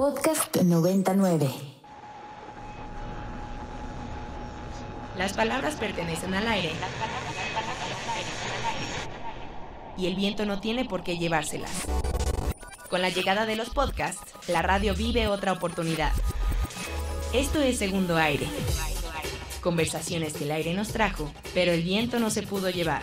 Podcast 99. Las palabras pertenecen al aire. Y el viento no tiene por qué llevárselas. Con la llegada de los podcasts, la radio vive otra oportunidad. Esto es Segundo Aire. Conversaciones que el aire nos trajo, pero el viento no se pudo llevar.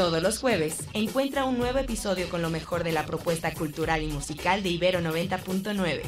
Todos los jueves encuentra un nuevo episodio con lo mejor de la propuesta cultural y musical de Ibero 90.9.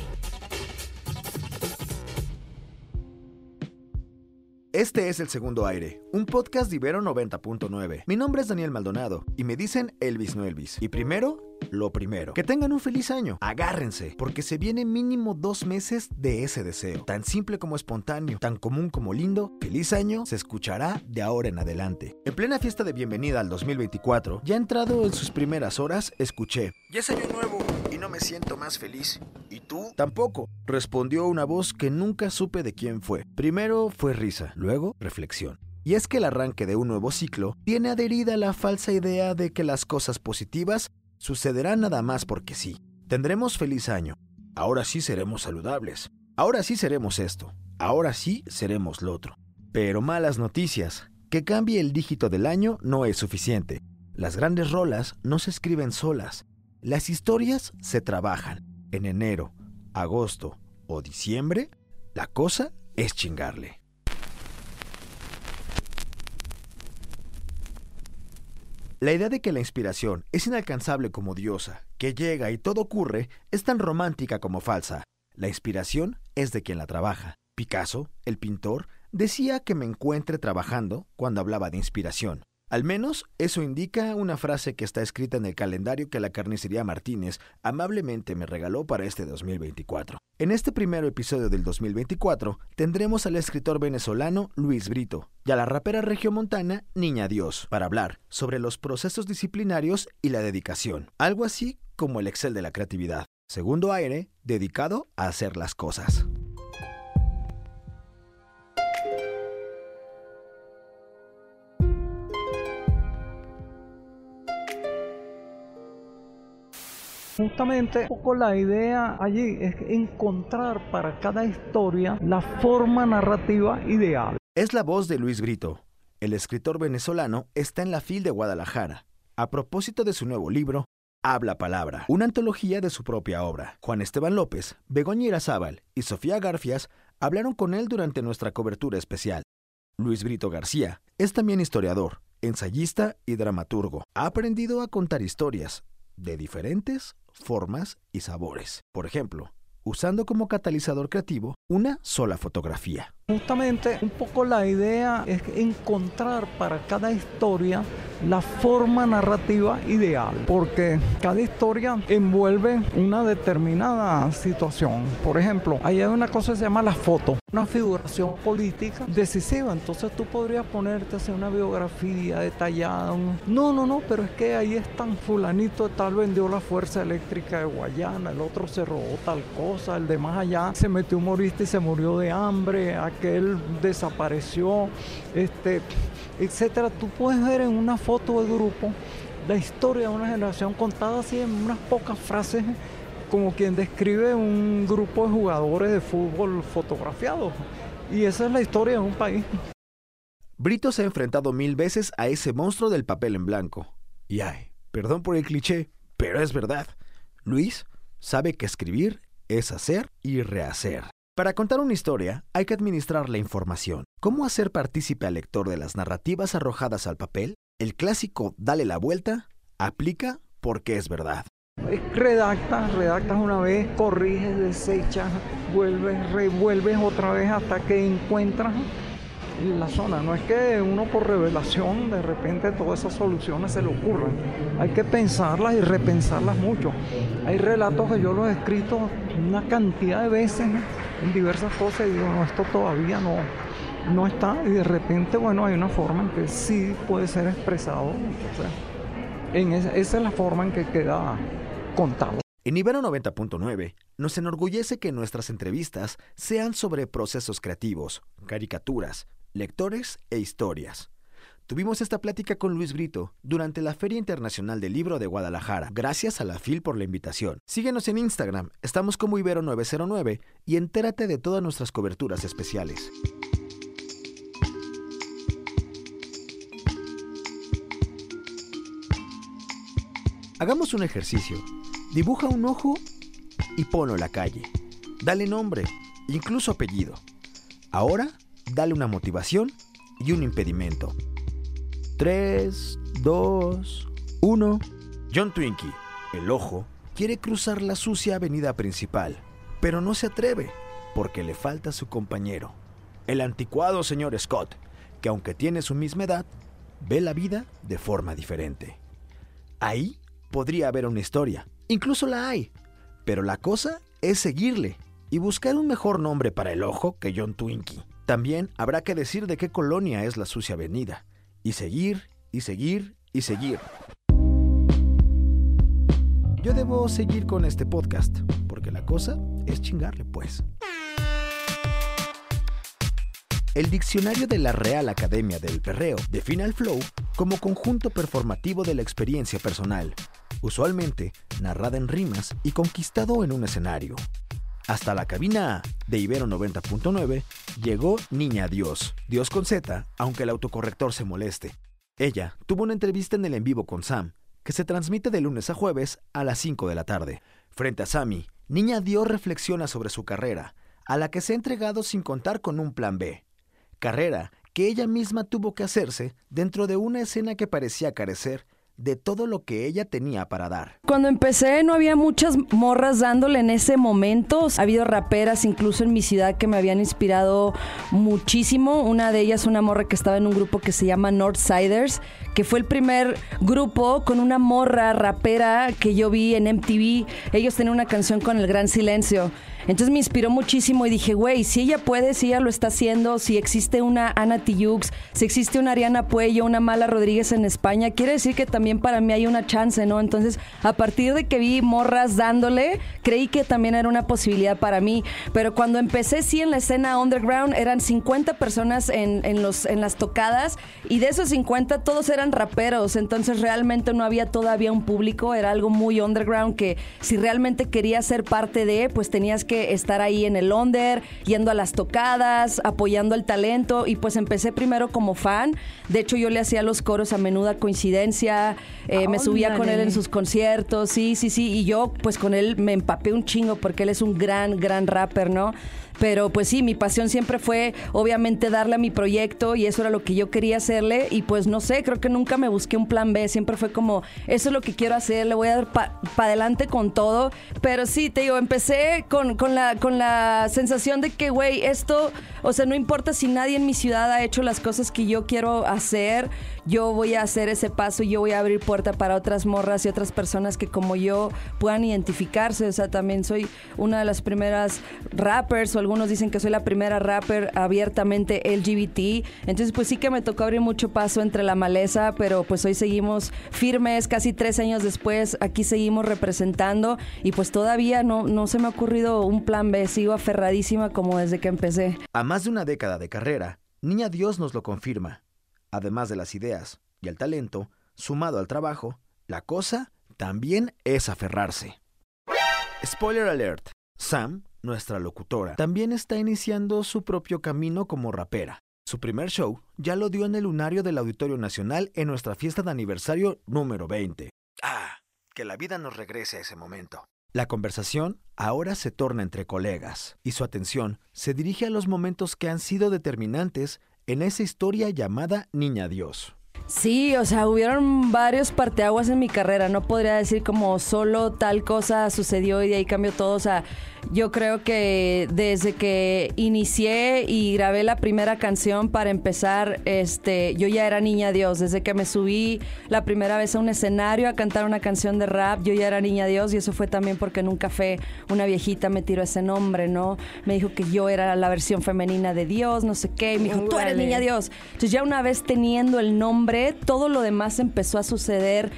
Este es El Segundo Aire, un podcast de Ibero 90.9. Mi nombre es Daniel Maldonado y me dicen Elvis no Elvis. Y primero, lo primero. Que tengan un feliz año. Agárrense, porque se viene mínimo dos meses de ese deseo. Tan simple como espontáneo, tan común como lindo, feliz año se escuchará de ahora en adelante. En plena fiesta de bienvenida al 2024, ya entrado en sus primeras horas, escuché. Ya es año nuevo y no me siento más feliz. ¿Y tú? Tampoco, respondió una voz que nunca supe de quién fue. Primero fue risa, luego reflexión. Y es que el arranque de un nuevo ciclo tiene adherida la falsa idea de que las cosas positivas sucederán nada más porque sí. Tendremos feliz año. Ahora sí seremos saludables. Ahora sí seremos esto. Ahora sí seremos lo otro. Pero malas noticias. Que cambie el dígito del año no es suficiente. Las grandes rolas no se escriben solas. Las historias se trabajan. En enero, agosto o diciembre, la cosa es chingarle. La idea de que la inspiración es inalcanzable como diosa, que llega y todo ocurre, es tan romántica como falsa. La inspiración es de quien la trabaja. Picasso, el pintor, decía que me encuentre trabajando cuando hablaba de inspiración. Al menos eso indica una frase que está escrita en el calendario que la carnicería Martínez amablemente me regaló para este 2024. En este primer episodio del 2024 tendremos al escritor venezolano Luis Brito y a la rapera regiomontana Niña Dios para hablar sobre los procesos disciplinarios y la dedicación, algo así como el Excel de la creatividad. Segundo aire, dedicado a hacer las cosas. Justamente poco la idea allí es encontrar para cada historia la forma narrativa ideal. Es la voz de Luis Brito. El escritor venezolano está en la FIL de Guadalajara. A propósito de su nuevo libro, Habla Palabra, una antología de su propia obra. Juan Esteban López, Begoña Irazábal y Sofía Garfias hablaron con él durante nuestra cobertura especial. Luis Brito García es también historiador, ensayista y dramaturgo. Ha aprendido a contar historias de diferentes formas y sabores. Por ejemplo, usando como catalizador creativo una sola fotografía. Justamente un poco la idea es encontrar para cada historia la forma narrativa ideal, porque cada historia envuelve una determinada situación. Por ejemplo, ahí hay una cosa que se llama la foto, una figuración política decisiva, entonces tú podrías ponerte a hacer una biografía detallada. No, no, no, pero es que ahí están fulanito tal vendió la fuerza eléctrica de Guayana, el otro se robó tal cosa, el de más allá se metió humorista y se murió de hambre, aquel desapareció, este, etcétera. Tú puedes ver en una foto de grupo la historia de una generación contada así en unas pocas frases, como quien describe un grupo de jugadores de fútbol fotografiados. Y esa es la historia de un país. Brito se ha enfrentado mil veces a ese monstruo del papel en blanco. Y ay, perdón por el cliché, pero es verdad. Luis sabe que escribir es hacer y rehacer. Para contar una historia hay que administrar la información. ¿Cómo hacer partícipe al lector de las narrativas arrojadas al papel? El clásico Dale la vuelta aplica porque es verdad. Redactas, redactas una vez, corriges, desechas, vuelves, revuelves otra vez hasta que encuentras la zona. No es que uno por revelación de repente todas esas soluciones se le ocurran. Hay que pensarlas y repensarlas mucho. Hay relatos que yo los he escrito una cantidad de veces en diversas cosas y digo, no, esto todavía no, no está. Y de repente, bueno, hay una forma en que sí puede ser expresado. en esa, esa es la forma en que queda contado. En Ibero 90.9 nos enorgullece que nuestras entrevistas sean sobre procesos creativos, caricaturas, lectores e historias. Tuvimos esta plática con Luis Brito durante la Feria Internacional del Libro de Guadalajara. Gracias a la FIL por la invitación. Síguenos en Instagram, estamos como Ibero909 y entérate de todas nuestras coberturas especiales. Hagamos un ejercicio. Dibuja un ojo y ponlo en la calle. Dale nombre, incluso apellido. Ahora, dale una motivación y un impedimento. 3, 2, 1. John Twinkie, el ojo, quiere cruzar la sucia avenida principal, pero no se atreve porque le falta su compañero, el anticuado señor Scott, que aunque tiene su misma edad, ve la vida de forma diferente. Ahí podría haber una historia, incluso la hay, pero la cosa es seguirle y buscar un mejor nombre para el ojo que John Twinkie. También habrá que decir de qué colonia es la sucia avenida, y seguir, y seguir, y seguir. Yo debo seguir con este podcast, porque la cosa es chingarle, pues. El diccionario de la Real Academia del Perreo define al flow como conjunto performativo de la experiencia personal, usualmente narrada en rimas y conquistado en un escenario. Hasta la cabina de Ibero 90.9 llegó Niña Dios, Dios con Z, aunque el autocorrector se moleste. Ella tuvo una entrevista en el en vivo con Sam, que se transmite de lunes a jueves a las 5 de la tarde. Frente a Sammy, Niña Dios reflexiona sobre su carrera, a la que se ha entregado sin contar con un plan B. Carrera que ella misma tuvo que hacerse dentro de una escena que parecía carecer de todo lo que ella tenía para dar. Cuando empecé no había muchas morras dándole en ese momento. Ha habido raperas incluso en mi ciudad que me habían inspirado muchísimo. Una de ellas, una morra que estaba en un grupo que se llama Northsiders, que fue el primer grupo con una morra rapera que yo vi en MTV. Ellos tenían una canción con el gran silencio. Entonces me inspiró muchísimo y dije, güey, si ella puede, si ella lo está haciendo, si existe una Ana Tijoux, si existe una Ariana Puello, una Mala Rodríguez en España, quiere decir que también para mí hay una chance, ¿no? Entonces, a partir de que vi morras dándole, creí que también era una posibilidad para mí. Pero cuando empecé, sí, en la escena underground, eran 50 personas en, las tocadas y de esos 50 todos eran raperos. Entonces, realmente no había todavía un público, era algo muy underground que si realmente querías ser parte de, pues tenías que estar ahí en el under, yendo a las tocadas, apoyando el talento. Y pues empecé primero como fan. De hecho yo le hacía los coros a menuda coincidencia, eh, me subía con él en sus conciertos, sí, sí, sí, y yo pues con él me empapé un chingo porque él es un gran, gran rapper, ¿no? Pero pues sí, mi pasión siempre fue obviamente darle a mi proyecto y eso era lo que yo quería hacerle. Y pues no sé, creo que nunca me busqué un plan B, siempre fue como, eso es lo que quiero hacer, le voy a dar para adelante con todo. Pero sí, te digo, empecé con, con, la, con la sensación de que, güey, esto, o sea, no importa si nadie en mi ciudad ha hecho las cosas que yo quiero hacer, yo voy a hacer ese paso y yo voy a abrir puerta para otras morras y otras personas que como yo puedan identificarse. O sea, también soy una de las primeras rappers o algunos dicen que soy la primera rapper abiertamente LGBT. Entonces, pues sí que me tocó abrir mucho paso entre la maleza, pero pues hoy seguimos firmes, casi tres años después, aquí seguimos representando y pues todavía no, no se me ha ocurrido un plan B, sigo aferradísima como desde que empecé. Más de una década de carrera, Niña Dios nos lo confirma. Además de las ideas y el talento, sumado al trabajo, la cosa también es aferrarse. Spoiler alert. Sam, nuestra locutora, también está iniciando su propio camino como rapera. Su primer show ya lo dio en el lunario del Auditorio Nacional en nuestra fiesta de aniversario número 20. Ah, que la vida nos regrese a ese momento. La conversación ahora se torna entre colegas y su atención se dirige a los momentos que han sido determinantes en esa historia llamada Niña Dios. Sí, o sea, hubieron varios parteaguas en mi carrera. No podría decir como solo tal cosa sucedió y de ahí cambió todo. O sea, yo creo que desde que inicié y grabé la primera canción para empezar, este, yo ya era niña Dios. Desde que me subí la primera vez a un escenario a cantar una canción de rap, yo ya era niña Dios y eso fue también porque en un café una viejita me tiró ese nombre, ¿no? Me dijo que yo era la versión femenina de Dios, no sé qué. Y me dijo, tú eres niña Dios. Entonces ya una vez teniendo el nombre, todo lo demás empezó a suceder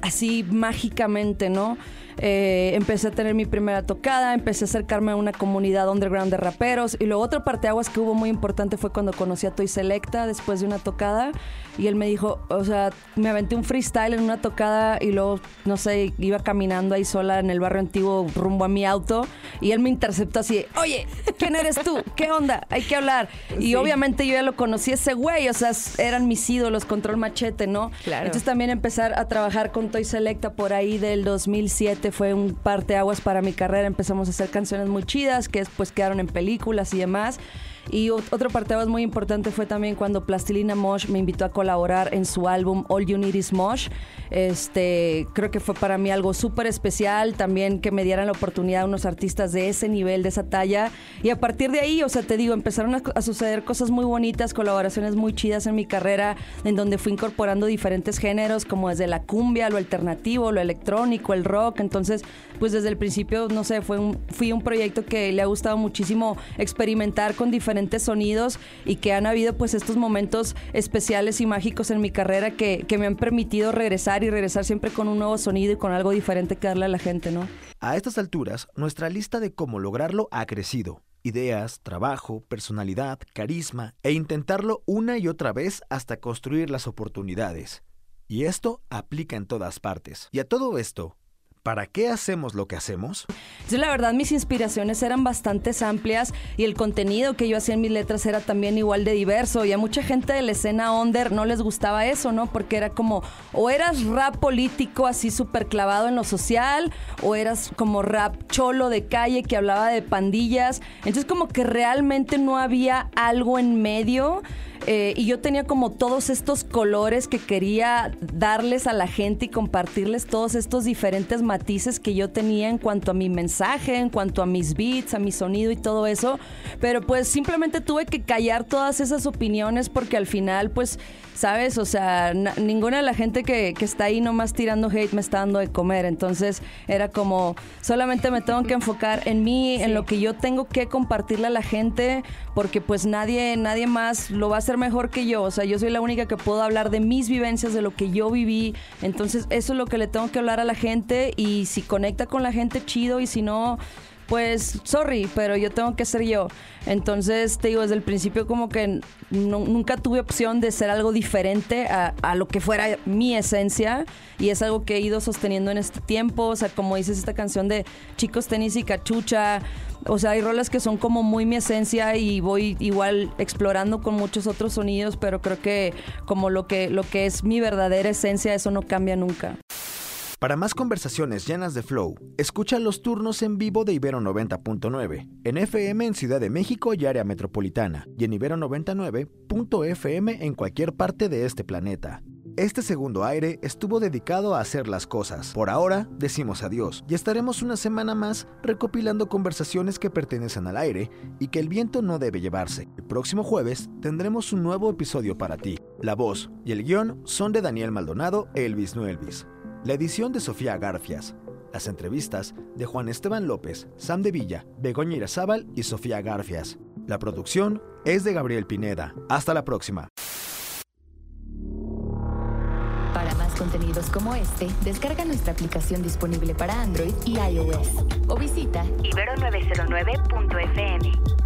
así mágicamente, ¿no? Eh, empecé a tener mi primera tocada, empecé a acercarme a una comunidad underground de raperos. Y luego otro parteaguas que hubo muy importante fue cuando conocí a Toy Selecta después de una tocada. Y él me dijo, o sea, me aventé un freestyle en una tocada y luego, no sé, iba caminando ahí sola en el barrio antiguo rumbo a mi auto. Y él me interceptó así, oye, ¿quién eres tú? ¿Qué onda? Hay que hablar. Y obviamente yo ya lo conocí ese güey, o sea, eran mis ídolos, Control Machete, ¿no? Claro. Entonces también empezar a trabajar con Toy Selecta por ahí del 2007 fue un parteaguas para mi carrera. Empezamos a hacer canciones muy chidas que después quedaron en películas y demás. Y otro parteaguas muy importante fue también cuando Plastilina Mosh me invitó a colaborar en su álbum All You Need Is Mosh. Este, creo que fue para mí algo súper especial también que me dieran la oportunidad a unos artistas de ese nivel, de esa talla. Y a partir de ahí, o sea, te digo, empezaron a, suceder cosas muy bonitas, colaboraciones muy chidas en mi carrera, en donde fui incorporando diferentes géneros, como desde la cumbia, lo alternativo, lo electrónico, el rock. Entonces, pues desde el principio, no sé, fue un, fui un proyecto que le ha gustado muchísimo experimentar con diferentes sonidos y que han habido pues estos momentos especiales y mágicos en mi carrera que, que me han permitido regresar y regresar siempre con un nuevo sonido y con algo diferente que darle a la gente, ¿no? A estas alturas, nuestra lista de cómo lograrlo ha crecido. Ideas, trabajo, personalidad, carisma e intentarlo una y otra vez hasta construir las oportunidades. Y esto aplica en todas partes. Y a todo esto, ¿Para qué hacemos lo que hacemos? Sí, la verdad mis inspiraciones eran bastante amplias y el contenido que yo hacía en mis letras era también igual de diverso y a mucha gente de la escena under no les gustaba eso, ¿no? Porque era como o eras rap político así súper clavado en lo social o eras como rap cholo de calle que hablaba de pandillas. Entonces como que realmente no había algo en medio. Eh, y yo tenía como todos estos colores que quería darles a la gente y compartirles todos estos diferentes matices que yo tenía en cuanto a mi mensaje, en cuanto a mis beats, a mi sonido y todo eso. Pero pues simplemente tuve que callar todas esas opiniones porque al final pues ¿sabes? O sea, ninguna de la gente que, que, está ahí nomás tirando hate me está dando de comer. Entonces era como, solamente me tengo que enfocar en mí, en lo que yo tengo que compartirle a la gente, porque pues nadie, nadie más lo va a hacer mejor que yo. O sea, yo soy la única que puedo hablar de mis vivencias, de lo que yo viví. Entonces eso es lo que le tengo que hablar a la gente y si conecta con la gente, chido, y si no pues sorry, pero yo tengo que ser yo. Entonces, te digo, desde el principio como que nunca tuve opción de ser algo diferente a, a, lo que fuera mi esencia y es algo que he ido sosteniendo en este tiempo. O sea, como dices esta canción de chicos, tenis y cachucha. O sea, hay rolas que son como muy mi esencia y voy igual explorando con muchos otros sonidos, pero creo que como lo que, lo que es mi verdadera esencia, eso no cambia nunca. Para más conversaciones llenas de flow, escucha los turnos en vivo de Ibero 90.9, en FM en Ciudad de México y área metropolitana, y en Ibero 99.fm en cualquier parte de este planeta. Este segundo aire estuvo dedicado a hacer las cosas. Por ahora, decimos adiós y estaremos una semana más recopilando conversaciones que pertenecen al aire y que el viento no debe llevarse. El próximo jueves tendremos un nuevo episodio para ti. La voz y el guion son de Daniel Maldonado e Elvis Nuelvis. La edición de Sofía Garfias. Las entrevistas de Juan Esteban López, Sam de Villa, Begoña Irazábal y Sofía Garfias. La producción es de Gabriel Pineda. Hasta la próxima. Para más contenidos como este, descarga nuestra aplicación disponible para Android y iOS o visita ibero909.fm.